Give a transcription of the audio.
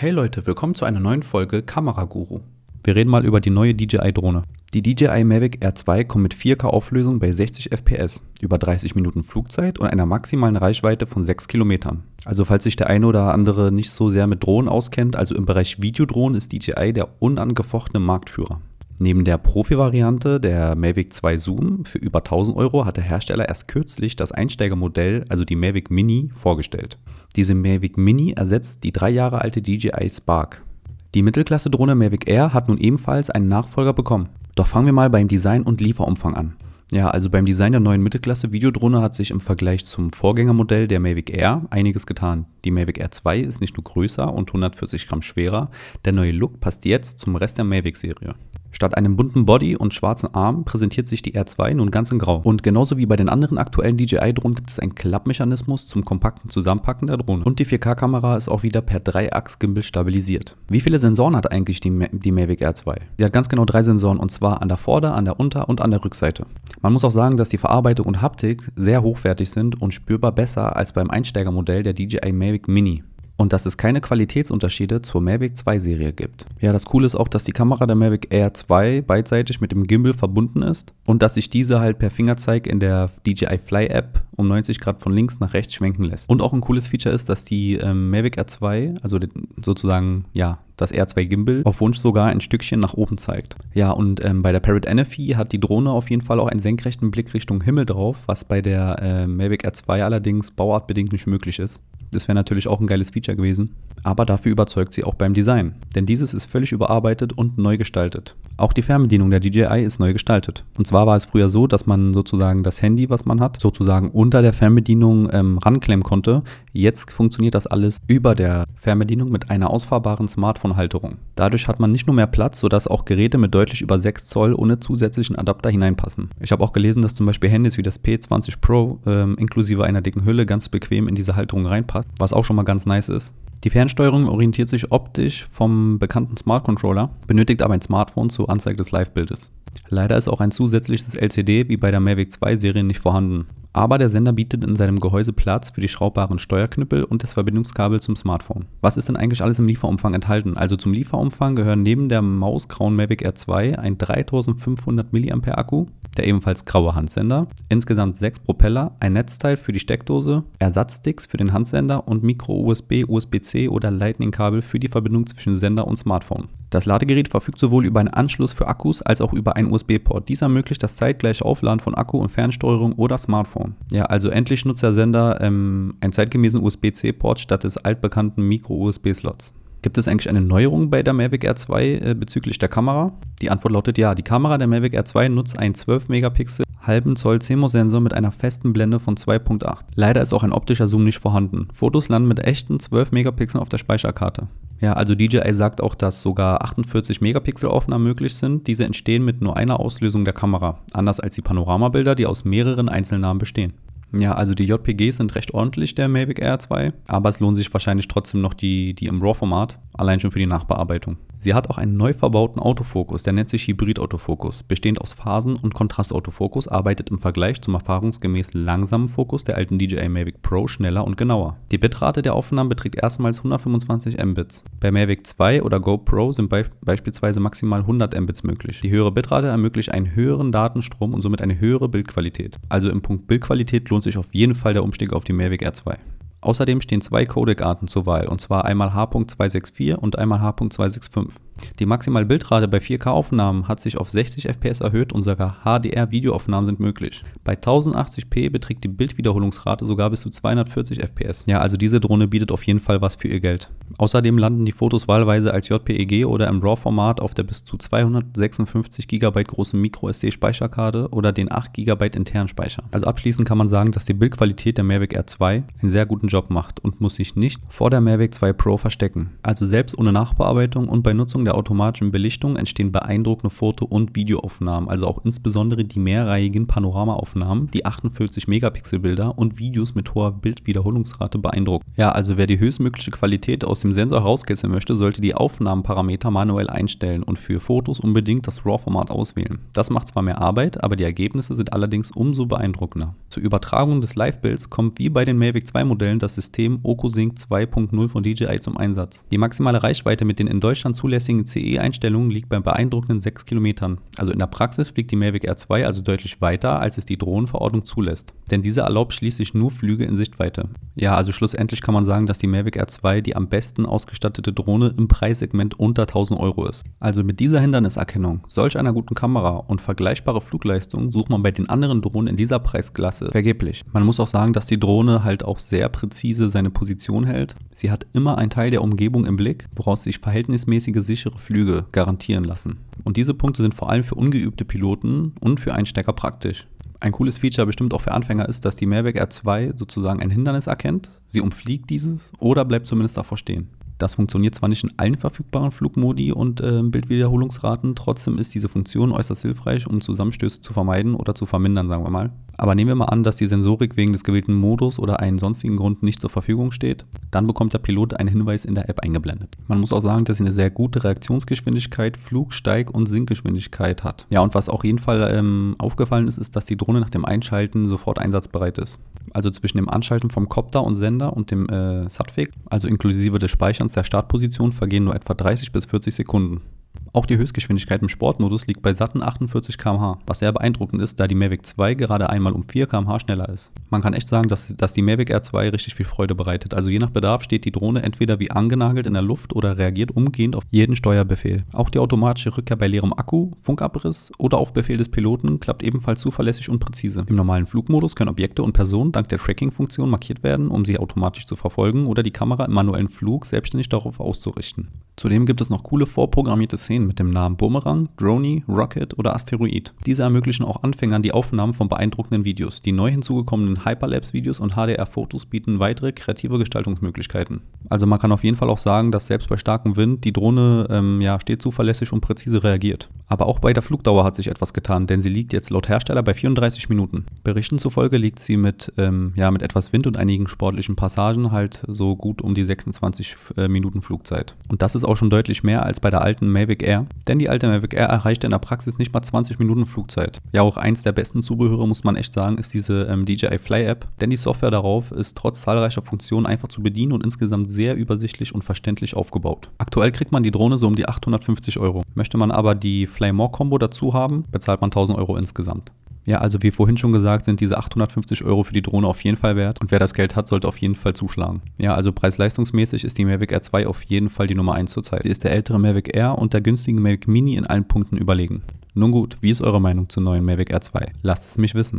Hey Leute, willkommen zu einer neuen Folge Kameraguru. Wir reden mal über die neue DJI-Drohne. Die DJI Mavic R2 kommt mit 4K-Auflösung bei 60 FPS, über 30 Minuten Flugzeit und einer maximalen Reichweite von 6 Kilometern. Also falls sich der eine oder andere nicht so sehr mit Drohnen auskennt, also im Bereich Videodrohnen ist DJI der unangefochtene Marktführer. Neben der Profi-Variante der Mavic 2 Zoom für über 1000 Euro hat der Hersteller erst kürzlich das Einsteigermodell, also die Mavic Mini, vorgestellt. Diese Mavic Mini ersetzt die drei Jahre alte DJI Spark. Die Mittelklasse-Drohne Mavic Air hat nun ebenfalls einen Nachfolger bekommen. Doch fangen wir mal beim Design und Lieferumfang an. Ja, also beim Design der neuen Mittelklasse-Videodrohne hat sich im Vergleich zum Vorgängermodell der Mavic Air einiges getan. Die Mavic Air 2 ist nicht nur größer und 140 Gramm schwerer, der neue Look passt jetzt zum Rest der Mavic-Serie. Statt einem bunten Body und schwarzen Arm präsentiert sich die R2 nun ganz in Grau. Und genauso wie bei den anderen aktuellen DJI-Drohnen gibt es einen Klappmechanismus zum kompakten Zusammenpacken der Drohne. Und die 4K-Kamera ist auch wieder per Dreiachs-Gimbal stabilisiert. Wie viele Sensoren hat eigentlich die, die Mavic R2? Sie hat ganz genau drei Sensoren und zwar an der Vorder-, an der Unter- und an der Rückseite. Man muss auch sagen, dass die Verarbeitung und Haptik sehr hochwertig sind und spürbar besser als beim Einsteigermodell der DJI Mavic Mini und dass es keine Qualitätsunterschiede zur Mavic 2 Serie gibt. Ja, das Coole ist auch, dass die Kamera der Mavic Air 2 beidseitig mit dem Gimbal verbunden ist und dass sich diese halt per Fingerzeig in der DJI Fly App um 90 Grad von links nach rechts schwenken lässt. Und auch ein cooles Feature ist, dass die ähm, Mavic Air 2, also sozusagen ja, das R2 Gimbal auf Wunsch sogar ein Stückchen nach oben zeigt. Ja, und ähm, bei der Parrot NFI hat die Drohne auf jeden Fall auch einen senkrechten Blick Richtung Himmel drauf, was bei der äh, Mavic R2 allerdings bauartbedingt nicht möglich ist. Das wäre natürlich auch ein geiles Feature gewesen. Aber dafür überzeugt sie auch beim Design. Denn dieses ist völlig überarbeitet und neu gestaltet. Auch die Fernbedienung der DJI ist neu gestaltet. Und zwar war es früher so, dass man sozusagen das Handy, was man hat, sozusagen unter der Fernbedienung ähm, ranklemmen konnte. Jetzt funktioniert das alles über der Fernbedienung mit einer ausfahrbaren Smartphone-Halterung. Dadurch hat man nicht nur mehr Platz, sodass auch Geräte mit deutlich über 6 Zoll ohne zusätzlichen Adapter hineinpassen. Ich habe auch gelesen, dass zum Beispiel Handys wie das P20 Pro ähm, inklusive einer dicken Hülle ganz bequem in diese Halterung reinpasst, was auch schon mal ganz nice ist. Die Fernsteuerung orientiert sich optisch vom bekannten Smart Controller, benötigt aber ein Smartphone zur Anzeige des Live-Bildes. Leider ist auch ein zusätzliches LCD wie bei der Mavic 2 Serie nicht vorhanden aber der Sender bietet in seinem Gehäuse Platz für die schraubbaren Steuerknüppel und das Verbindungskabel zum Smartphone. Was ist denn eigentlich alles im Lieferumfang enthalten? Also zum Lieferumfang gehören neben der mausgrauen Mavic R2 ein 3500 mAh Akku, der ebenfalls graue Handsender, insgesamt sechs Propeller, ein Netzteil für die Steckdose, Ersatzsticks für den Handsender und Micro-USB, USB-C oder Lightning-Kabel für die Verbindung zwischen Sender und Smartphone. Das Ladegerät verfügt sowohl über einen Anschluss für Akkus als auch über einen USB-Port. Dies ermöglicht das zeitgleiche Aufladen von Akku und Fernsteuerung oder Smartphone. Ja, also endlich nutzt der Sender ähm, einen zeitgemäßen USB-C-Port statt des altbekannten Micro-USB-Slots. Gibt es eigentlich eine Neuerung bei der Mavic R2 äh, bezüglich der Kamera? Die Antwort lautet ja. Die Kamera der Mavic R2 nutzt einen 12 Megapixel halben Zoll CMOS-Sensor mit einer festen Blende von 2.8. Leider ist auch ein optischer Zoom nicht vorhanden. Fotos landen mit echten 12 Megapixeln auf der Speicherkarte. Ja, also DJI sagt auch, dass sogar 48 Megapixel Aufnahmen möglich sind. Diese entstehen mit nur einer Auslösung der Kamera, anders als die Panoramabilder, die aus mehreren Einzelnamen bestehen. Ja, also die JPGs sind recht ordentlich, der Mavic Air 2, aber es lohnt sich wahrscheinlich trotzdem noch die, die im RAW-Format, allein schon für die Nachbearbeitung. Sie hat auch einen neu verbauten Autofokus, der nennt sich Hybrid-Autofokus. Bestehend aus Phasen- und Kontrastautofokus arbeitet im Vergleich zum erfahrungsgemäß langsamen Fokus der alten DJI Mavic Pro schneller und genauer. Die Bitrate der Aufnahmen beträgt erstmals 125 Mbits. Bei Mavic 2 oder GoPro sind be beispielsweise maximal 100 Mbits möglich. Die höhere Bitrate ermöglicht einen höheren Datenstrom und somit eine höhere Bildqualität. Also im Punkt Bildqualität lohnt sich auf jeden Fall der Umstieg auf die Mavic Air 2. Außerdem stehen zwei Codec-Arten zur Wahl, und zwar einmal H.264 und einmal H.265. Die maximale Bildrate bei 4K-Aufnahmen hat sich auf 60 FPS erhöht und sogar HDR-Videoaufnahmen sind möglich. Bei 1080p beträgt die Bildwiederholungsrate sogar bis zu 240 FPS. Ja, also diese Drohne bietet auf jeden Fall was für ihr Geld. Außerdem landen die Fotos wahlweise als JPEG oder im RAW-Format auf der bis zu 256 GB großen MicroSD-Speicherkarte oder den 8 GB internen Speicher. Also abschließend kann man sagen, dass die Bildqualität der Mavic Air 2 einen sehr guten Job macht und muss sich nicht vor der Mavic 2 Pro verstecken. Also selbst ohne Nachbearbeitung und bei Nutzung der der automatischen Belichtung entstehen beeindruckende Foto- und Videoaufnahmen, also auch insbesondere die mehrreihigen Panoramaaufnahmen, die 48 Megapixel Bilder und Videos mit hoher Bildwiederholungsrate beeindrucken. Ja, also wer die höchstmögliche Qualität aus dem Sensor herauskitzeln möchte, sollte die Aufnahmenparameter manuell einstellen und für Fotos unbedingt das RAW-Format auswählen. Das macht zwar mehr Arbeit, aber die Ergebnisse sind allerdings umso beeindruckender. Zur Übertragung des Live-Bilds kommt wie bei den Mavic 2 Modellen das System OcuSync 2.0 von DJI zum Einsatz. Die maximale Reichweite mit den in Deutschland zulässigen CE-Einstellungen liegt bei beeindruckenden 6 Kilometern. Also in der Praxis fliegt die Mavic Air 2 also deutlich weiter, als es die Drohnenverordnung zulässt. Denn diese erlaubt schließlich nur Flüge in Sichtweite. Ja, also schlussendlich kann man sagen, dass die Mavic Air 2 die am besten ausgestattete Drohne im Preissegment unter 1000 Euro ist. Also mit dieser Hinderniserkennung, solch einer guten Kamera und vergleichbare Flugleistung sucht man bei den anderen Drohnen in dieser Preisklasse vergeblich. Man muss auch sagen, dass die Drohne halt auch sehr präzise seine Position hält. Sie hat immer einen Teil der Umgebung im Blick, woraus sich verhältnismäßige sichere Flüge garantieren lassen. Und diese Punkte sind vor allem für ungeübte Piloten und für Einsteiger praktisch. Ein cooles Feature bestimmt auch für Anfänger ist, dass die Mavic Air 2 sozusagen ein Hindernis erkennt, sie umfliegt dieses oder bleibt zumindest davor stehen. Das funktioniert zwar nicht in allen verfügbaren Flugmodi und äh, Bildwiederholungsraten, trotzdem ist diese Funktion äußerst hilfreich, um Zusammenstöße zu vermeiden oder zu vermindern, sagen wir mal. Aber nehmen wir mal an, dass die Sensorik wegen des gewählten Modus oder einen sonstigen Grund nicht zur Verfügung steht. Dann bekommt der Pilot einen Hinweis in der App eingeblendet. Man muss auch sagen, dass sie eine sehr gute Reaktionsgeschwindigkeit, Flug-, Steig- und Sinkgeschwindigkeit hat. Ja, und was auf jeden Fall ähm, aufgefallen ist, ist, dass die Drohne nach dem Einschalten sofort einsatzbereit ist. Also zwischen dem Anschalten vom Copter und Sender und dem äh, SATFIG, also inklusive des Speicherns der Startposition, vergehen nur etwa 30 bis 40 Sekunden. Auch die Höchstgeschwindigkeit im Sportmodus liegt bei satten 48 km/h, was sehr beeindruckend ist, da die Mavic 2 gerade einmal um 4 km/h schneller ist. Man kann echt sagen, dass, dass die Mavic Air 2 richtig viel Freude bereitet. Also je nach Bedarf steht die Drohne entweder wie angenagelt in der Luft oder reagiert umgehend auf jeden Steuerbefehl. Auch die automatische Rückkehr bei leerem Akku, Funkabriss oder auf Befehl des Piloten klappt ebenfalls zuverlässig und präzise. Im normalen Flugmodus können Objekte und Personen dank der Tracking-Funktion markiert werden, um sie automatisch zu verfolgen oder die Kamera im manuellen Flug selbstständig darauf auszurichten. Zudem gibt es noch coole vorprogrammierte Szenen mit dem Namen Boomerang, Droney, Rocket oder Asteroid. Diese ermöglichen auch Anfängern die Aufnahmen von beeindruckenden Videos. Die neu hinzugekommenen Hyperlapse-Videos und HDR-Fotos bieten weitere kreative Gestaltungsmöglichkeiten. Also man kann auf jeden Fall auch sagen, dass selbst bei starkem Wind die Drohne ähm, ja, stets zuverlässig und präzise reagiert. Aber auch bei der Flugdauer hat sich etwas getan, denn sie liegt jetzt laut Hersteller bei 34 Minuten. Berichten zufolge liegt sie mit, ähm, ja, mit etwas Wind und einigen sportlichen Passagen halt so gut um die 26 äh, Minuten Flugzeit. Und das ist auch schon deutlich mehr als bei der alten Mavic Air, denn die alte Mavic Air erreichte in der Praxis nicht mal 20 Minuten Flugzeit. Ja, auch eins der besten Zubehöre, muss man echt sagen, ist diese ähm, DJI Fly App, denn die Software darauf ist trotz zahlreicher Funktionen einfach zu bedienen und insgesamt sehr übersichtlich und verständlich aufgebaut. Aktuell kriegt man die Drohne so um die 850 Euro. Möchte man aber die Fly More Combo dazu haben, bezahlt man 1000 Euro insgesamt. Ja, also wie vorhin schon gesagt, sind diese 850 Euro für die Drohne auf jeden Fall wert und wer das Geld hat, sollte auf jeden Fall zuschlagen. Ja, also preis-leistungsmäßig ist die Mavic Air 2 auf jeden Fall die Nummer 1 zurzeit. Sie ist der ältere Mavic Air und der günstigen Mavic Mini in allen Punkten überlegen. Nun gut, wie ist eure Meinung zur neuen Mavic Air 2? Lasst es mich wissen.